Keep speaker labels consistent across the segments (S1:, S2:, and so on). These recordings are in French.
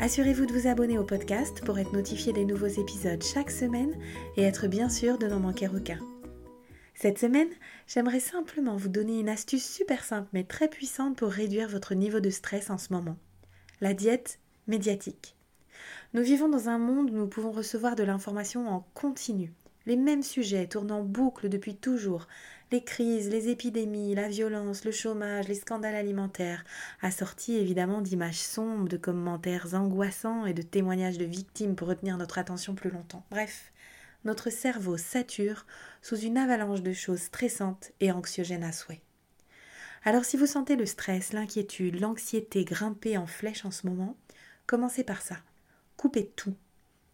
S1: Assurez-vous de vous abonner au podcast pour être notifié des nouveaux épisodes chaque semaine et être bien sûr de n'en manquer aucun. Cette semaine, j'aimerais simplement vous donner une astuce super simple mais très puissante pour réduire votre niveau de stress en ce moment. La diète médiatique. Nous vivons dans un monde où nous pouvons recevoir de l'information en continu. Les mêmes sujets tournent en boucle depuis toujours les crises, les épidémies, la violence, le chômage, les scandales alimentaires, assortis évidemment d'images sombres, de commentaires angoissants et de témoignages de victimes pour retenir notre attention plus longtemps. Bref, notre cerveau sature sous une avalanche de choses stressantes et anxiogènes à souhait. Alors si vous sentez le stress, l'inquiétude, l'anxiété grimper en flèche en ce moment, commencez par ça. Coupez tout.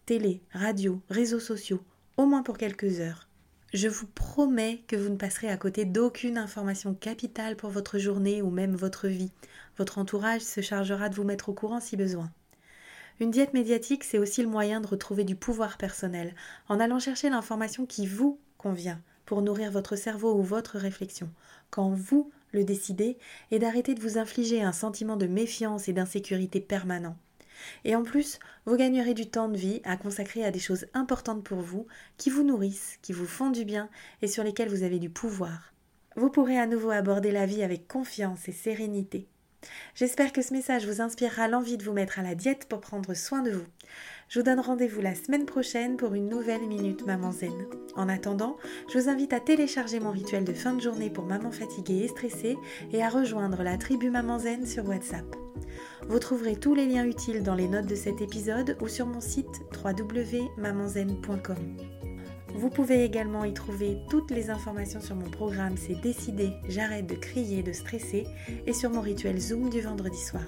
S1: Télé, radio, réseaux sociaux, au moins pour quelques heures. Je vous promets que vous ne passerez à côté d'aucune information capitale pour votre journée ou même votre vie. Votre entourage se chargera de vous mettre au courant si besoin. Une diète médiatique, c'est aussi le moyen de retrouver du pouvoir personnel, en allant chercher l'information qui vous convient, pour nourrir votre cerveau ou votre réflexion, quand vous le décidez, et d'arrêter de vous infliger un sentiment de méfiance et d'insécurité permanent. Et en plus, vous gagnerez du temps de vie à consacrer à des choses importantes pour vous, qui vous nourrissent, qui vous font du bien et sur lesquelles vous avez du pouvoir. Vous pourrez à nouveau aborder la vie avec confiance et sérénité. J'espère que ce message vous inspirera l'envie de vous mettre à la diète pour prendre soin de vous. Je vous donne rendez-vous la semaine prochaine pour une nouvelle Minute Maman Zen. En attendant, je vous invite à télécharger mon rituel de fin de journée pour maman fatiguée et stressée et à rejoindre la tribu Maman Zen sur WhatsApp. Vous trouverez tous les liens utiles dans les notes de cet épisode ou sur mon site www.mamanzen.com. Vous pouvez également y trouver toutes les informations sur mon programme C'est décidé, j'arrête de crier, de stresser et sur mon rituel Zoom du vendredi soir.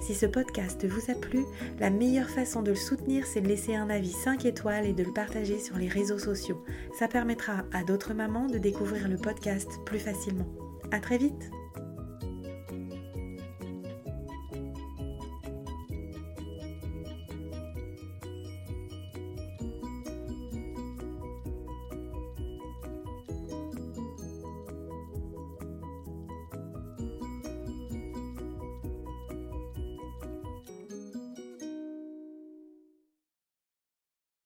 S1: Si ce podcast vous a plu, la meilleure façon de le soutenir, c'est de laisser un avis 5 étoiles et de le partager sur les réseaux sociaux. Ça permettra à d'autres mamans de découvrir le podcast plus facilement. À très vite!